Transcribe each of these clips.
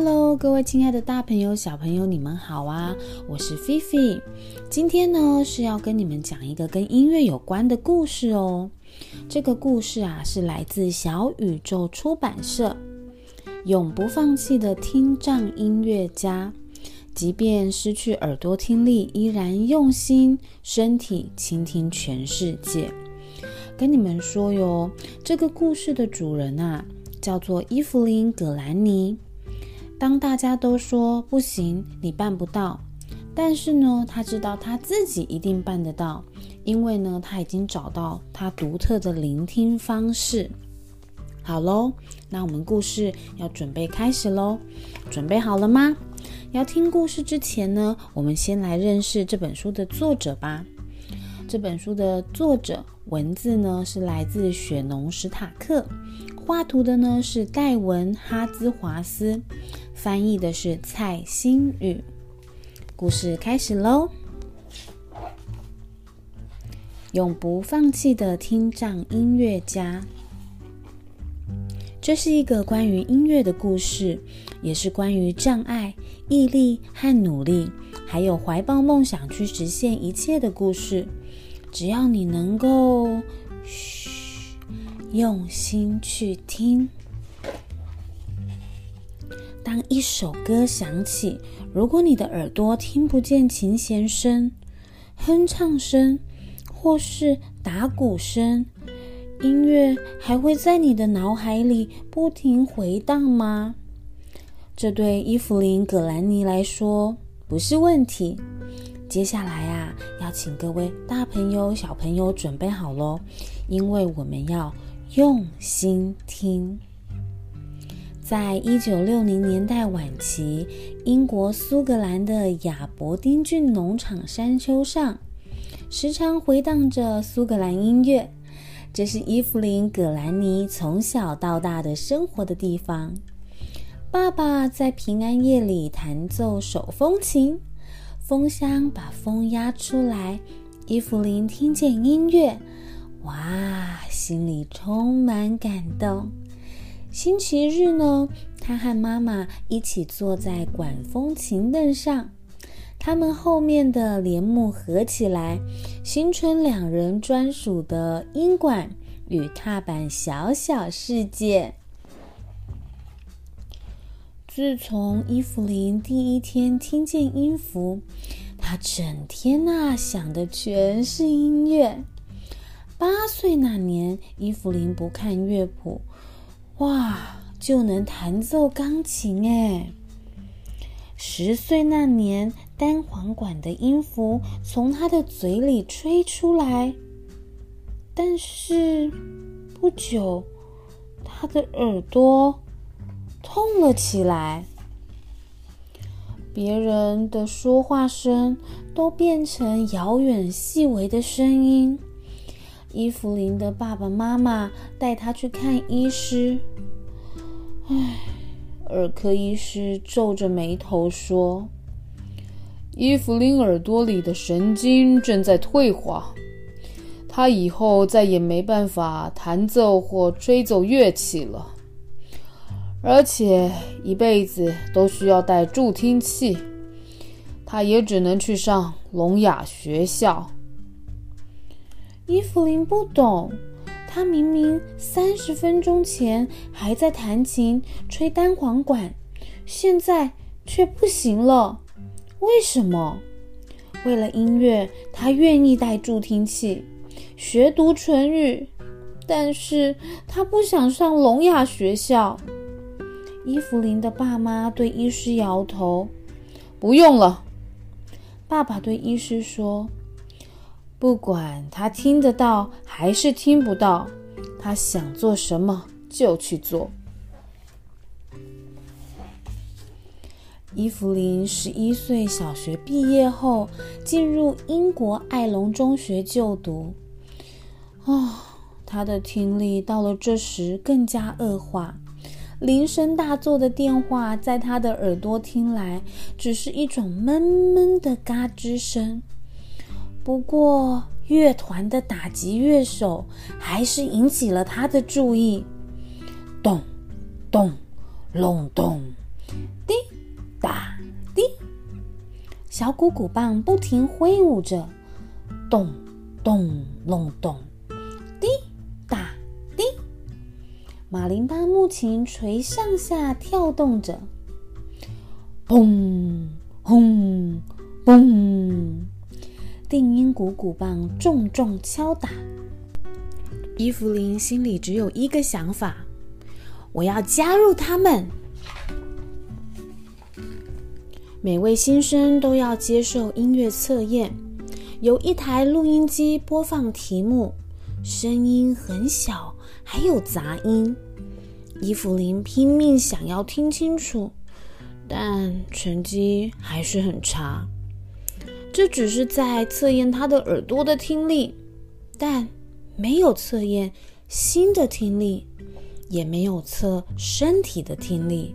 Hello，各位亲爱的大朋友、小朋友，你们好啊！我是菲菲，今天呢是要跟你们讲一个跟音乐有关的故事哦。这个故事啊是来自小宇宙出版社，永不放弃的听障音乐家，即便失去耳朵听力，依然用心身体倾听全世界。跟你们说哟，这个故事的主人啊叫做伊芙琳·葛兰尼。当大家都说不行，你办不到，但是呢，他知道他自己一定办得到，因为呢，他已经找到他独特的聆听方式。好喽，那我们故事要准备开始喽，准备好了吗？要听故事之前呢，我们先来认识这本书的作者吧。这本书的作者文字呢是来自雪农·史塔克，画图的呢是戴文·哈兹华斯。翻译的是蔡新宇。故事开始喽！永不放弃的听障音乐家。这是一个关于音乐的故事，也是关于障碍、毅力和努力，还有怀抱梦想去实现一切的故事。只要你能够，用心去听。当一首歌响起，如果你的耳朵听不见琴弦声、哼唱声或是打鼓声，音乐还会在你的脑海里不停回荡吗？这对伊芙琳·葛兰尼来说不是问题。接下来啊，要请各位大朋友、小朋友准备好喽，因为我们要用心听。在一九六零年代晚期，英国苏格兰的亚伯丁郡农场山丘上，时常回荡着苏格兰音乐。这是伊芙琳·葛兰尼从小到大的生活的地方。爸爸在平安夜里弹奏手风琴，风箱把风压出来，伊芙琳听见音乐，哇，心里充满感动。星期日呢，他和妈妈一起坐在管风琴凳上，他们后面的帘幕合起来，形成两人专属的音管与踏板小小世界。自从伊芙琳第一天听见音符，她整天呐想的全是音乐。八岁那年，伊芙琳不看乐谱。哇，就能弹奏钢琴哎！十岁那年，单簧管的音符从他的嘴里吹出来，但是不久，他的耳朵痛了起来。别人的说话声都变成遥远细微的声音。伊芙琳的爸爸妈妈带她去看医师。唉，耳科医师皱着眉头说：“伊芙琳耳朵里的神经正在退化，她以后再也没办法弹奏或吹奏乐器了，而且一辈子都需要戴助听器。她也只能去上聋哑学校。”伊芙琳不懂，她明明三十分钟前还在弹琴、吹单簧管，现在却不行了。为什么？为了音乐，她愿意戴助听器，学读唇语，但是她不想上聋哑学校。伊芙琳的爸妈对医师摇头：“不用了。”爸爸对医师说。不管他听得到还是听不到，他想做什么就去做。伊芙琳十一岁小学毕业后，进入英国爱隆中学就读。啊，他的听力到了这时更加恶化，铃声大作的电话在他的耳朵听来，只是一种闷闷的嘎吱声。不过，乐团的打击乐手还是引起了他的注意。咚，咚，隆咚，叮小鼓鼓棒不停挥舞着，咚咚隆咚，滴答滴。马林巴木琴锤上下跳动着，砰轰嘣。定音鼓鼓棒重重敲打。伊芙琳心里只有一个想法：我要加入他们。每位新生都要接受音乐测验，由一台录音机播放题目，声音很小，还有杂音。伊芙琳拼命想要听清楚，但成绩还是很差。这只是在测验他的耳朵的听力，但没有测验心的听力，也没有测身体的听力。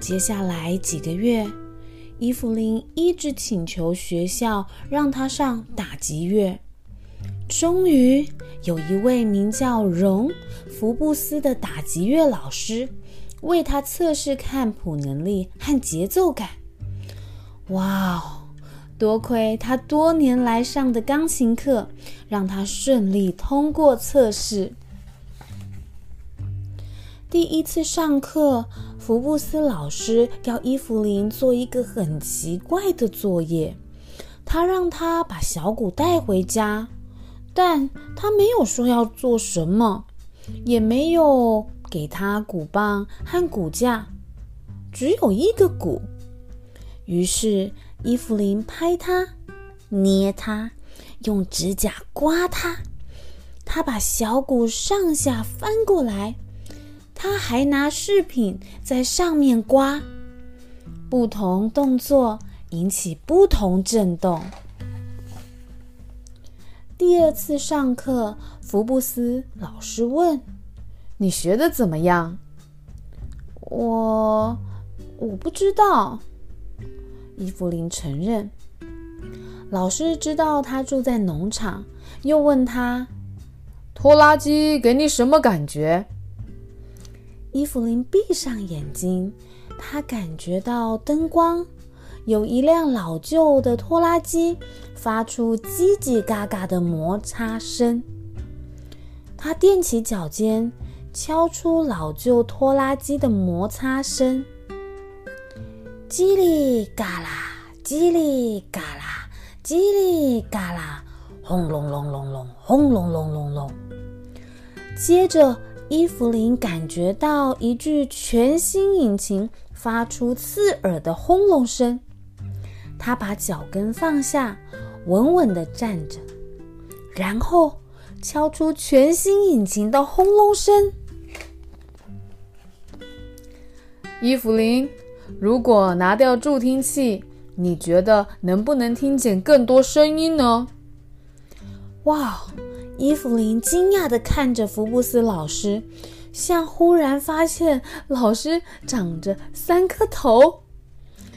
接下来几个月，伊芙琳一直请求学校让他上打击乐。终于，有一位名叫荣·福布斯的打击乐老师为他测试看谱能力和节奏感。哇哦！多亏他多年来上的钢琴课，让他顺利通过测试。第一次上课，福布斯老师要伊芙琳做一个很奇怪的作业，他让他把小鼓带回家，但他没有说要做什么，也没有给他鼓棒和鼓架，只有一个鼓。于是。伊芙琳拍它，捏它，用指甲刮它。他把小鼓上下翻过来，他还拿饰品在上面刮。不同动作引起不同震动。第二次上课，福布斯老师问：“你学的怎么样？”我我不知道。伊芙琳承认，老师知道他住在农场，又问他：“拖拉机给你什么感觉？”伊芙琳闭上眼睛，他感觉到灯光，有一辆老旧的拖拉机发出叽叽嘎嘎的摩擦声。他踮起脚尖，敲出老旧拖拉机的摩擦声。叽里嘎啦，叽里嘎啦，叽里嘎啦，轰隆隆隆隆，轰隆隆隆隆。接着，伊芙琳感觉到一具全新引擎发出刺耳的轰隆声。她把脚跟放下，稳稳地站着，然后敲出全新引擎的轰隆声。伊芙琳。如果拿掉助听器，你觉得能不能听见更多声音呢？哇！伊芙琳惊讶地看着福布斯老师，像忽然发现老师长着三颗头。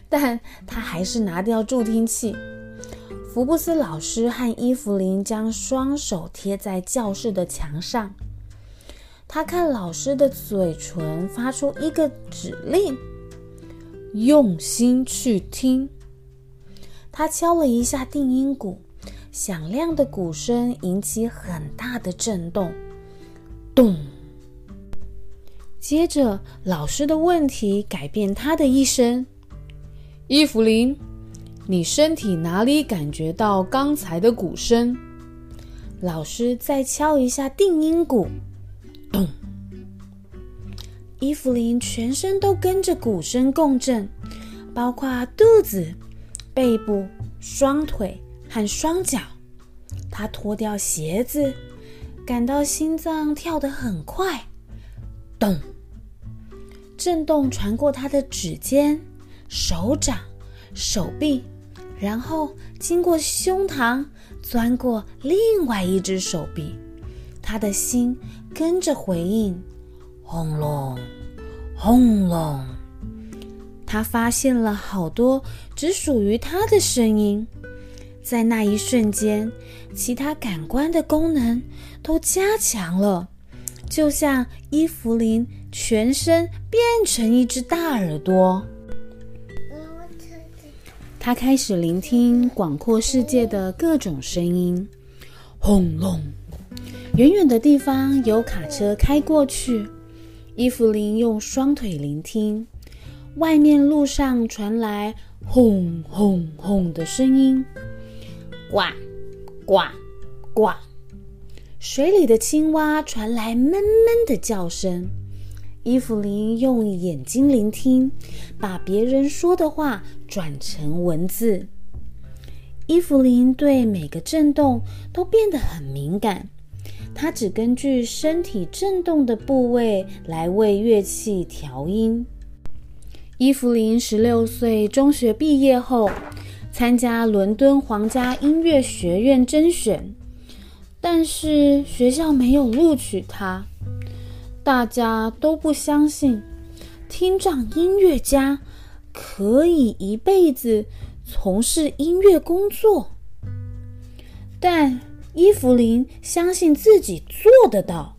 但他还是拿掉助听器。福布斯老师和伊芙琳将双手贴在教室的墙上，他看老师的嘴唇发出一个指令。用心去听。他敲了一下定音鼓，响亮的鼓声引起很大的震动，咚。接着，老师的问题改变他的一生。伊芙琳，你身体哪里感觉到刚才的鼓声？老师再敲一下定音鼓，咚。伊芙琳全身都跟着鼓声共振，包括肚子、背部、双腿和双脚。她脱掉鞋子，感到心脏跳得很快，咚！震动传过她的指尖、手掌、手臂，然后经过胸膛，钻过另外一只手臂。她的心跟着回应。轰隆，轰隆！他发现了好多只属于他的声音。在那一瞬间，其他感官的功能都加强了，就像伊芙琳全身变成一只大耳朵。他开始聆听广阔世界的各种声音，轰隆！远远的地方有卡车开过去。伊芙琳用双腿聆听，外面路上传来轰轰轰的声音，呱呱呱！水里的青蛙传来闷闷的叫声。伊芙琳用眼睛聆听，把别人说的话转成文字。伊芙琳对每个震动都变得很敏感，他只根据身体震动的部位来为乐器调音。伊芙琳十六岁中学毕业后，参加伦敦皇家音乐学院甄选，但是学校没有录取她。大家都不相信，听障音乐家可以一辈子从事音乐工作。但伊芙琳相信自己做得到。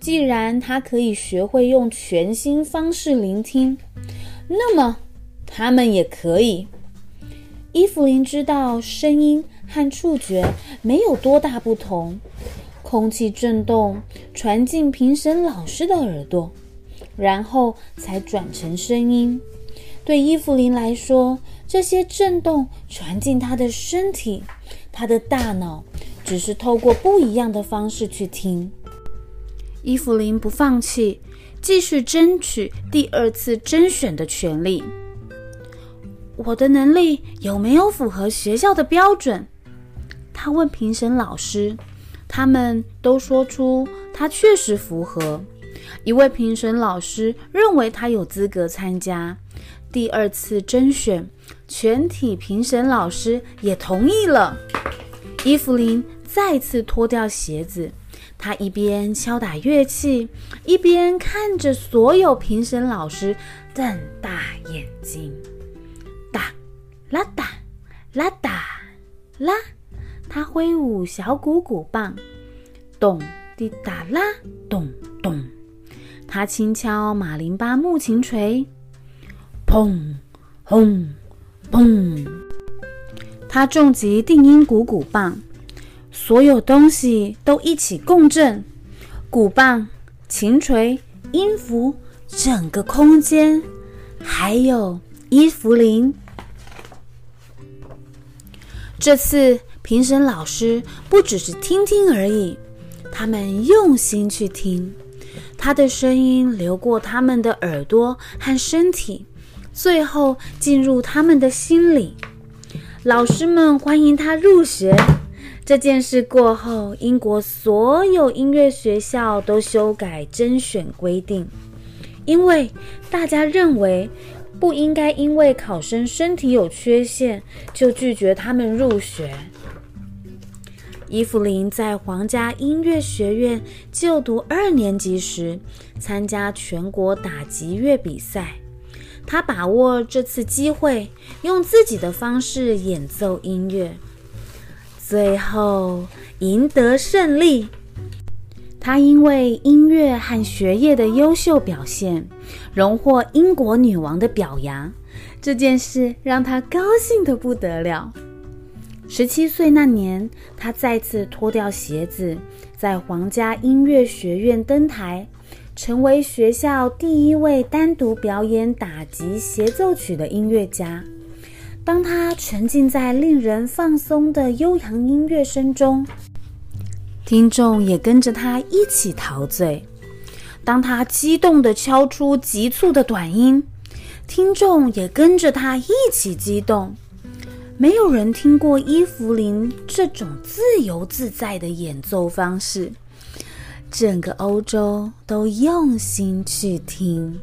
既然他可以学会用全新方式聆听，那么他们也可以。伊芙琳知道声音和触觉没有多大不同。空气震动传进评审老师的耳朵，然后才转成声音。对伊芙琳来说，这些震动传进她的身体，她的大脑只是透过不一样的方式去听。伊芙琳不放弃，继续争取第二次甄选的权利。我的能力有没有符合学校的标准？他问评审老师。他们都说出他确实符合。一位评审老师认为他有资格参加第二次甄选，全体评审老师也同意了。伊芙琳再次脱掉鞋子，她一边敲打乐器，一边看着所有评审老师瞪大眼睛。哒啦哒啦哒啦。她挥舞小鼓鼓棒，咚滴哒啦，咚咚。他轻敲马林巴木琴锤，砰轰砰。他重击定音鼓鼓棒，所有东西都一起共振：鼓棒、琴锤、音符，整个空间，还有伊芙琳。这次。评审老师不只是听听而已，他们用心去听，他的声音流过他们的耳朵和身体，最后进入他们的心里。老师们欢迎他入学。这件事过后，英国所有音乐学校都修改甄选规定，因为大家认为不应该因为考生身体有缺陷就拒绝他们入学。伊芙琳在皇家音乐学院就读二年级时，参加全国打击乐比赛。他把握这次机会，用自己的方式演奏音乐，最后赢得胜利。他因为音乐和学业的优秀表现，荣获英国女王的表扬。这件事让他高兴得不得了。十七岁那年，他再次脱掉鞋子，在皇家音乐学院登台，成为学校第一位单独表演打击协奏曲的音乐家。当他沉浸在令人放松的悠扬音乐声中，听众也跟着他一起陶醉。当他激动地敲出急促的短音，听众也跟着他一起激动。没有人听过伊芙琳这种自由自在的演奏方式，整个欧洲都用心去听。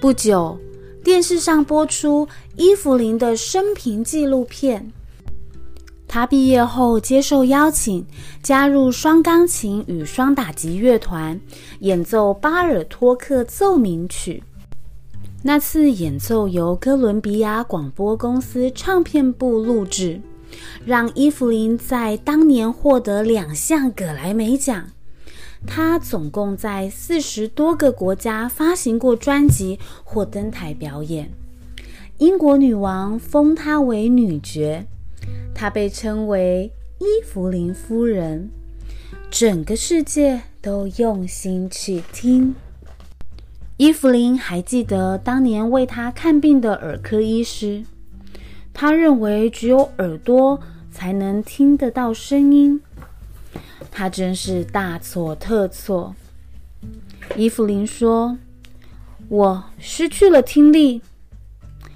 不久，电视上播出伊芙琳的生平纪录片。她毕业后接受邀请，加入双钢琴与双打击乐团，演奏巴尔托克奏鸣曲。那次演奏由哥伦比亚广播公司唱片部录制，让伊芙琳在当年获得两项葛莱美奖。她总共在四十多个国家发行过专辑或登台表演。英国女王封她为女爵，她被称为伊芙琳夫人。整个世界都用心去听。伊芙琳还记得当年为她看病的耳科医师，他认为只有耳朵才能听得到声音。他真是大错特错。伊芙琳说：“我失去了听力，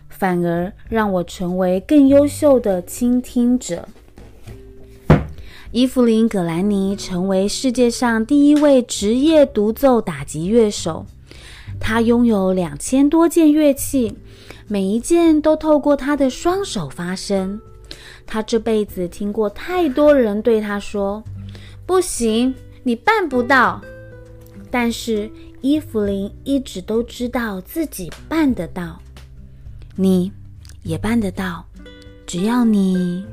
反而让我成为更优秀的倾听者。”伊芙琳·葛兰尼成为世界上第一位职业独奏打击乐手。他拥有两千多件乐器，每一件都透过他的双手发声。他这辈子听过太多人对他说：“不行，你办不到。”但是伊芙琳一直都知道自己办得到。你也办得到，只要你。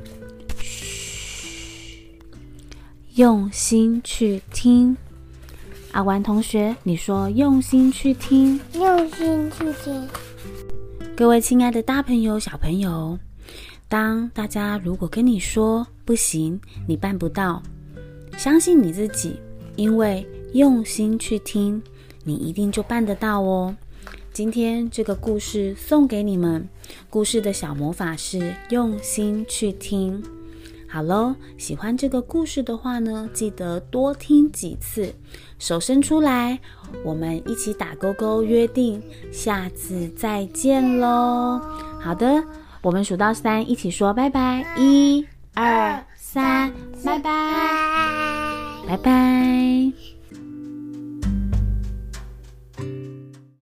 嘘用心去听，阿丸同学，你说用心去听，用心去听。各位亲爱的大朋友、小朋友，当大家如果跟你说不行，你办不到，相信你自己，因为用心去听，你一定就办得到哦。今天这个故事送给你们，故事的小魔法是用心去听。好喽，喜欢这个故事的话呢，记得多听几次。手伸出来，我们一起打勾勾，约定下次再见喽。好的，我们数到三，一起说拜拜。一、二、三，拜拜，拜拜。